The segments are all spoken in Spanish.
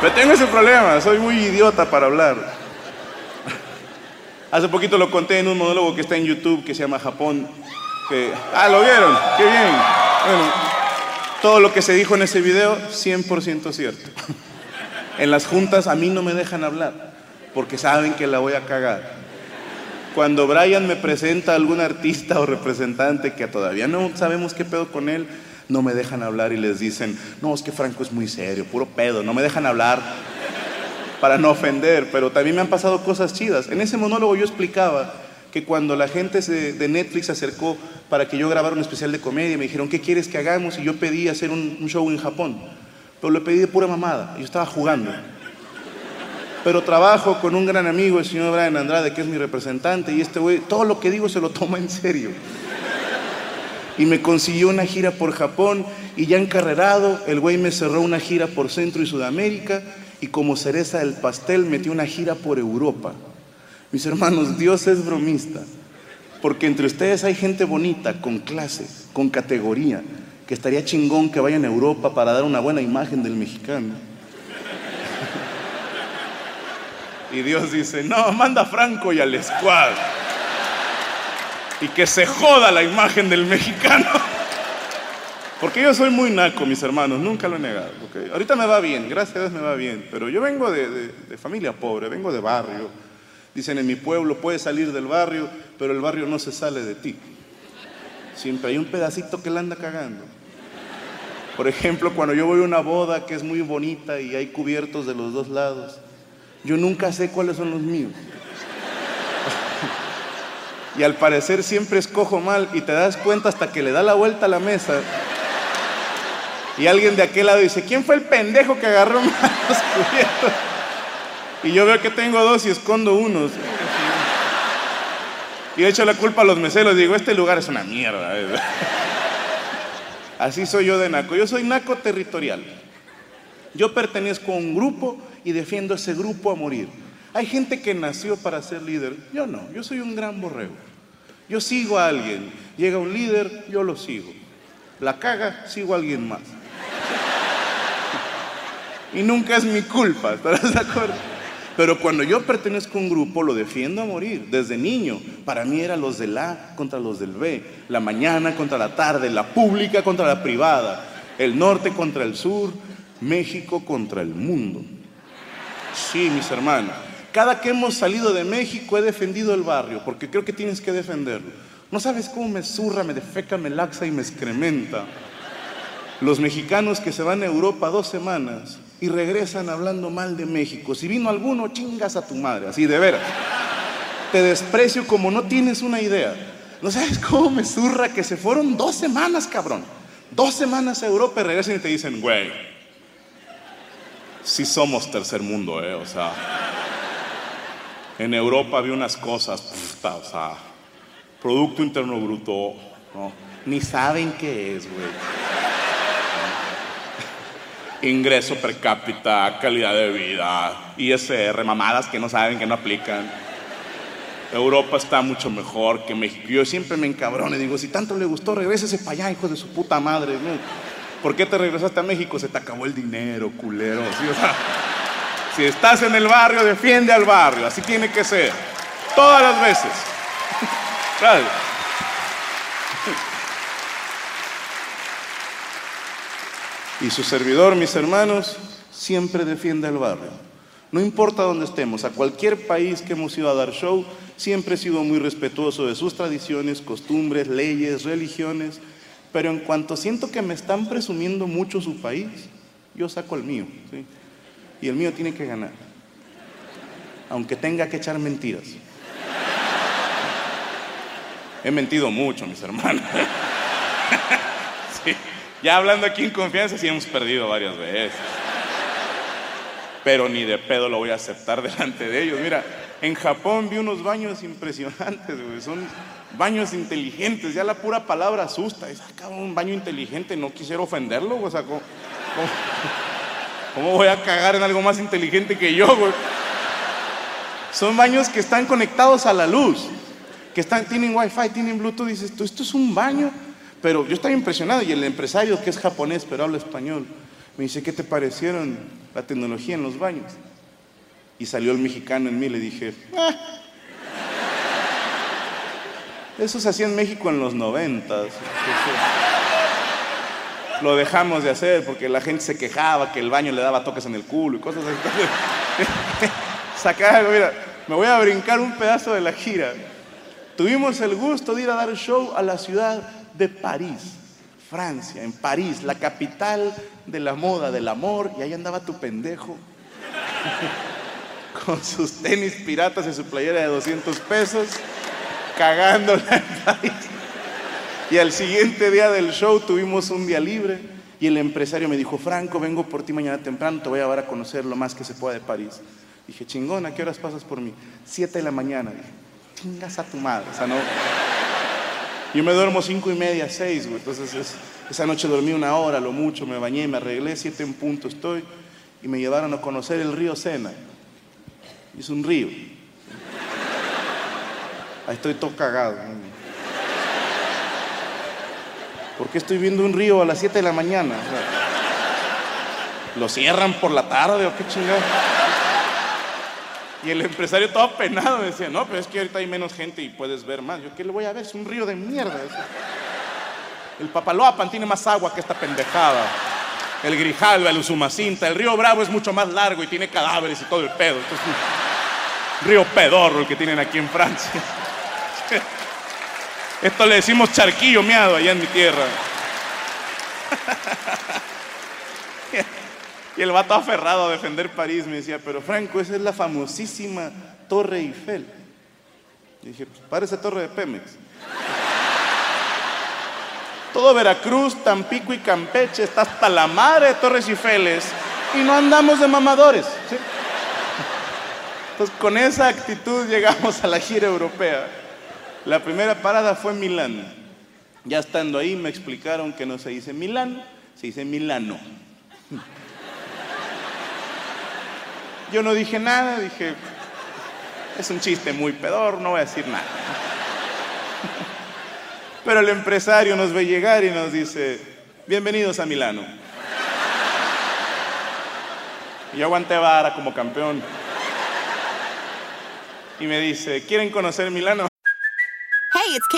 Pero tengo ese problema, soy muy idiota para hablar. Hace poquito lo conté en un monólogo que está en YouTube que se llama Japón. Que, ah, ¿lo vieron? ¡Qué bien! Bueno, todo lo que se dijo en ese video, 100% cierto. En las juntas a mí no me dejan hablar, porque saben que la voy a cagar. Cuando Brian me presenta a algún artista o representante que todavía no sabemos qué pedo con él, no me dejan hablar y les dicen, no, es que Franco es muy serio, puro pedo, no me dejan hablar para no ofender, pero también me han pasado cosas chidas. En ese monólogo yo explicaba que cuando la gente de Netflix se acercó para que yo grabara un especial de comedia, me dijeron, ¿qué quieres que hagamos? Y yo pedí hacer un, show en Japón, pero lo pedí de pura mamada, yo estaba jugando. Pero trabajo con un gran amigo, el señor Brian Andrade, que es mi representante, y este güey, todo lo que digo se lo toma en serio y me consiguió una gira por Japón y ya encarrerado, el güey me cerró una gira por Centro y Sudamérica y como cereza del pastel metí una gira por Europa. Mis hermanos, Dios es bromista, porque entre ustedes hay gente bonita, con clase, con categoría, que estaría chingón que vayan a Europa para dar una buena imagen del mexicano. Y Dios dice, no, manda a Franco y al squad y que se joda la imagen del mexicano. Porque yo soy muy naco, mis hermanos, nunca lo he negado. Ahorita me va bien, gracias a Dios me va bien, pero yo vengo de, familia pobre, vengo de barrio. Dicen en mi pueblo, puedes salir del barrio, pero el barrio no se sale de ti. Siempre hay un pedacito que la anda cagando. Por ejemplo, cuando yo voy a una boda que es muy bonita y hay cubiertos de los dos lados, yo nunca sé cuáles son los míos y al parecer siempre escojo mal y te das cuenta hasta que le da la vuelta a la mesa y alguien de aquel lado dice, ¿quién fue el pendejo que agarró más cubiertos? Y yo veo que tengo dos y escondo unos. Y he hecho la culpa a los meseros, digo, este lugar es una mierda. Así soy yo de naco. Yo soy naco territorial. Yo pertenezco a un grupo y defiendo ese grupo a morir. Hay gente que nació para ser líder. Yo no, yo soy un gran borrego. Yo sigo a alguien. Llega un líder, yo lo sigo. La caga, sigo a alguien más. Y nunca es mi culpa, ¿estás de acuerdo? Pero cuando yo pertenezco a un grupo, lo defiendo a morir. Desde niño, para mí eran los del A contra los del B, la mañana contra la tarde, la pública contra la privada, el norte contra el sur, México contra el mundo. Sí, mis hermanos. Cada que hemos salido de México he defendido el barrio, porque creo que tienes que defenderlo. No sabes cómo me zurra, me defeca, me laxa y me excrementa. Los mexicanos que se van a Europa dos semanas y regresan hablando mal de México. Si vino alguno, chingas a tu madre, así de veras. Te desprecio como no tienes una idea. No sabes cómo me zurra que se fueron dos semanas, cabrón. Dos semanas a Europa y regresan y te dicen, güey, sí somos tercer mundo, ¿eh? O sea, en Europa había unas cosas, puta, o sea, Producto Interno Bruto, ¿no? Ni saben qué es, güey. Ingreso per cápita, calidad de vida, ISR, mamadas que no saben, que no aplican. Europa está mucho mejor que México. Yo siempre me encabrono y digo, si tanto le gustó, regrésese para allá, hijo de su puta madre. ¿no? ¿Por qué te regresaste a México? Se te acabó el dinero, culero. ¿sí? O sea, si estás en el barrio, defiende al barrio. Así tiene que ser. Todas las veces. Claro. Y su servidor, mis hermanos, siempre defiende al barrio. No importa dónde estemos, a cualquier país que hemos ido a dar show, siempre he sido muy respetuoso de sus tradiciones, costumbres, leyes, religiones, pero en cuanto siento que me están presumiendo mucho su país, yo saco el mío. ¿sí? Y el mío tiene que ganar, aunque tenga que echar mentiras. He mentido mucho, mis hermanos. Ya hablando aquí en confianza, sí hemos perdido varias veces. Pero ni de pedo lo voy a aceptar delante de ellos. Mira, en Japón vi unos baños impresionantes, güey. Son baños inteligentes. Ya la pura palabra asusta. Es acá un baño inteligente. No quisiera ofenderlo, O sea, ¿cómo, cómo, cómo voy a cagar en algo más inteligente que yo, güey? Son baños que están conectados a la luz. Que están, tienen wifi, tienen bluetooth. Dices, esto es un baño. Pero yo estaba impresionado. Y el empresario, que es japonés, pero habla español, me dice, ¿qué te parecieron la tecnología en los baños? Y salió el mexicano en mí y le dije, "Ah, eso se hacía en México en los noventas. Lo dejamos de hacer porque la gente se quejaba que el baño le daba toques en el culo y cosas así. Sacar algo, mira, me voy a brincar un pedazo de la gira. Tuvimos el gusto de ir a dar show a la ciudad de París, Francia, en París, la capital de la moda, del amor, y ahí andaba tu pendejo con sus tenis piratas y su playera de 200 pesos, cagándola en París. Y al siguiente día del show tuvimos un día libre y el empresario me dijo, Franco, vengo por ti mañana temprano, te voy a llevar a conocer lo más que se pueda de París. Dije, chingón, ¿a qué horas pasas por mí? Siete de la mañana. Dije, chingas a tu madre. O sea, no... Yo me duermo cinco y media, seis, güey. Entonces es- esa noche dormí una hora, lo mucho, me bañé, me arreglé, siete en punto estoy. Y me llevaron a conocer el río Sena. Es un río. Ahí estoy todo cagado. ¿Por qué estoy viendo un río a las 7 de la mañana? ¿Lo cierran por la tarde o qué chingado? Y el empresario todo penado me decía, no, pero es que ahorita hay menos gente y puedes ver más. Yo, ¿qué le voy a ver? Es un río de mierda. El Papaloapan tiene más agua que esta pendejada. El Grijalva, el Usumacinta, el río Bravo es mucho más largo y tiene cadáveres y todo el pedo. Esto es un río pedorro el que tienen aquí en Francia. Esto le decimos charquillo miado allá en mi tierra. Y el vato aferrado a defender París me decía, pero Franco, esa es la famosísima Torre Eiffel. Y dije, pues parece Torre de Pemex. Todo Veracruz, Tampico y Campeche está hasta la madre de Torres Eiffeles y no andamos de mamadores. Entonces, con esa actitud llegamos a la gira europea. La primera parada fue Milán. Ya estando ahí me explicaron que no se dice Milán, se dice Milano. Yo no dije nada, dije, es un chiste muy pedor, no voy a decir nada. Pero el empresario nos ve llegar y nos dice, bienvenidos a Milano. Y yo aguanté vara como campeón. Y me dice, ¿quieren conocer Milano?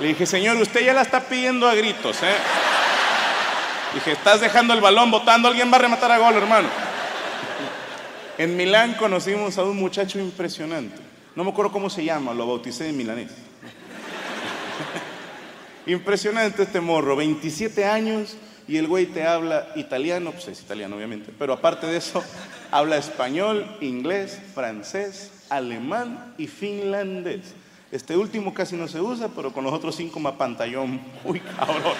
Le dije, señor, usted ya la está pidiendo a gritos, ¿eh? Dije, estás dejando el balón botando, alguien va a rematar a gol, hermano. En Milán conocimos a un muchacho impresionante. No me acuerdo cómo se llama, lo bauticé en milanés. Impresionante este morro, 27 años y el güey te habla italiano, pues es italiano obviamente, pero aparte de eso, habla español, inglés, francés, alemán y finlandés. Este último casi no se usa, pero con los otros cinco me pantallón. Uy, cabrón.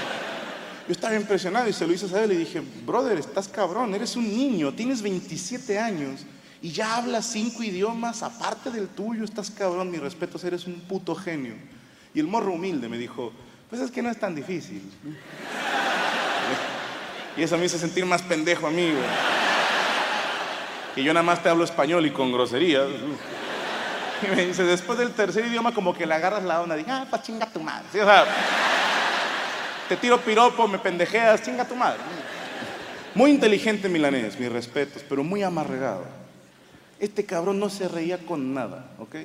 Yo estaba impresionado y se lo hice saber. Le dije, brother, estás cabrón, eres un niño, tienes 27 años y ya hablas cinco idiomas aparte del tuyo. Estás cabrón, mi respeto, eres un puto genio. Y el morro humilde me dijo, pues es que no es tan difícil. Y eso me hizo sentir más pendejo, amigo. Que yo nada más te hablo español y con groserías. Y me dice, después del tercer idioma, como que le agarras la onda. Dije, ah, pa' chinga tu madre. O sea, te tiro piropo, me pendejeas, chinga tu madre. Muy inteligente milanés, mis respetos, pero muy amarregado. Este cabrón no se reía con nada, ¿ok?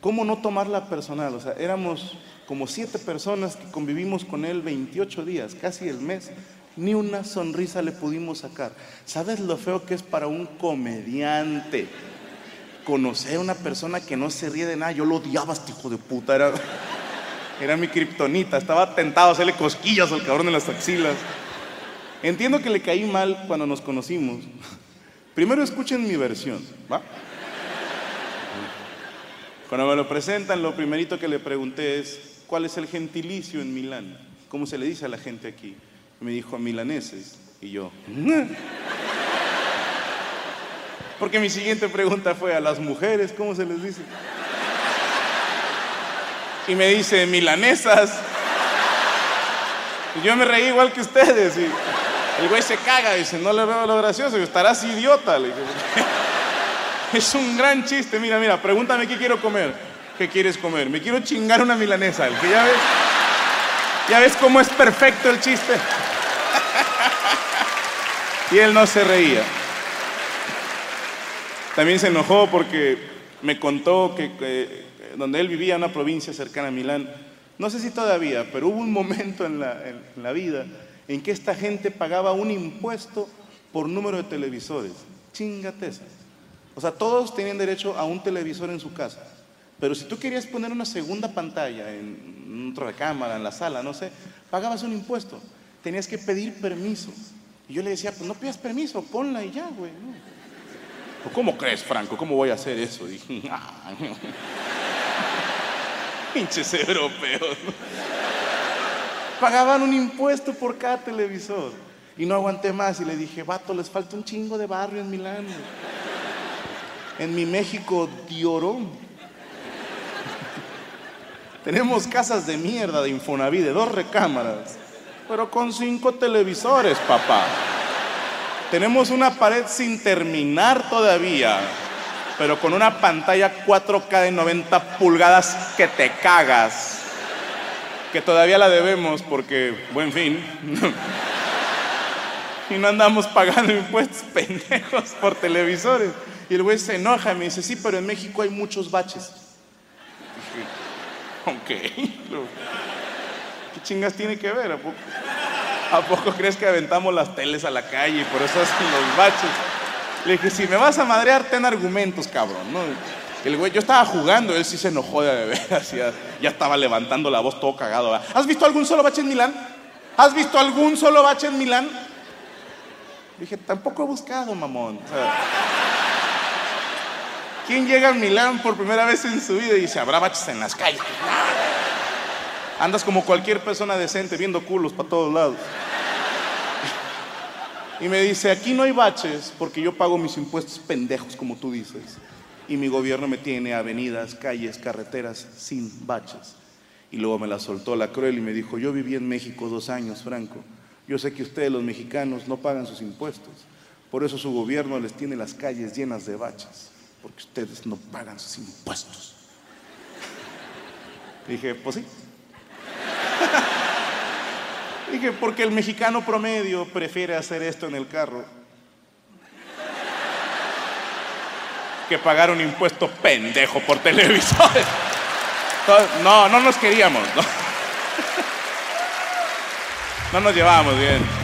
¿Cómo no tomarla personal? O sea, éramos como siete personas que convivimos con él 28 días, casi el mes. Ni una sonrisa le pudimos sacar. ¿Sabes lo feo que es para un comediante? Conocer a una persona que no se ríe de nada. Yo lo odiaba, este hijo de puta. Era, era mi kriptonita. Estaba tentado a hacerle cosquillas al cabrón en las axilas. Entiendo que le caí mal cuando nos conocimos. Primero escuchen mi versión, ¿va? Cuando me lo presentan, lo primerito que le pregunté es, ¿cuál es el gentilicio en Milán? ¿Cómo se le dice a la gente aquí? me dijo, milaneses. Y yo, porque mi siguiente pregunta fue, ¿a las mujeres cómo se les dice? Y me dice, milanesas. Y yo me reí igual que ustedes. Y el güey se caga, dice, no le veo lo gracioso, y estarás idiota. Es un gran chiste. Mira, mira, pregúntame qué quiero comer. ¿Qué quieres comer? Me quiero chingar una milanesa. El que ya ves, ya ves cómo es perfecto el chiste. Y él no se reía. También se enojó porque me contó que, donde él vivía, una provincia cercana a Milán, no sé si todavía, pero hubo un momento en la, en la vida en que esta gente pagaba un impuesto por número de televisores. Chingate esa. O sea, todos tenían derecho a un televisor en su casa. Pero si tú querías poner una segunda pantalla en otra cámara, en la sala, no sé, pagabas un impuesto. Tenías que pedir permiso. Y yo le decía, pues no pidas permiso, ponla y ya, güey. ¿Cómo crees, Franco? ¿Cómo voy a hacer eso? Dije, ah, pinches europeos. Pagaban un impuesto por cada televisor. Y no aguanté más y le dije, vato, les falta un chingo de barrio en Milán. En mi México, Diorón. Tenemos casas de mierda de Infonavit, de dos recámaras, pero con cinco televisores, papá. Tenemos una pared sin terminar todavía, pero con una pantalla 4K de 90 pulgadas que te cagas. Que todavía la debemos porque, buen fin. y no andamos pagando impuestos pendejos por televisores. Y el güey se enoja y me dice, sí, pero en México hay muchos baches. ok. ¿Qué chingas tiene que ver? ¿A poco, ¿A poco crees que aventamos las teles a la calle y por eso hacen los baches? Le dije, si me vas a madrear, ten argumentos, cabrón. ¿no? El güey, yo estaba jugando, él sí se enojó de veras, ya, ya estaba levantando la voz todo cagado. ¿Has visto algún solo bache en Milán? ¿Has visto algún solo bache en Milán? Dije, tampoco he buscado, mamón. ¿Quién llega a Milán por primera vez en su vida y dice, habrá baches en las calles? Andas como cualquier persona decente viendo culos para todos lados. Y me dice, aquí no hay baches porque yo pago mis impuestos pendejos, como tú dices. Y mi gobierno me tiene avenidas, calles, carreteras sin baches. Y luego me la soltó la cruel y me dijo, yo viví en México dos años, Franco. Yo sé que ustedes los mexicanos no pagan sus impuestos. Por eso su gobierno les tiene las calles llenas de baches. Porque ustedes no pagan sus impuestos. Dije, pues sí. Dije, porque el mexicano promedio prefiere hacer esto en el carro. que pagar un impuesto pendejo por televisores. No, no nos queríamos. No, no nos llevábamos bien.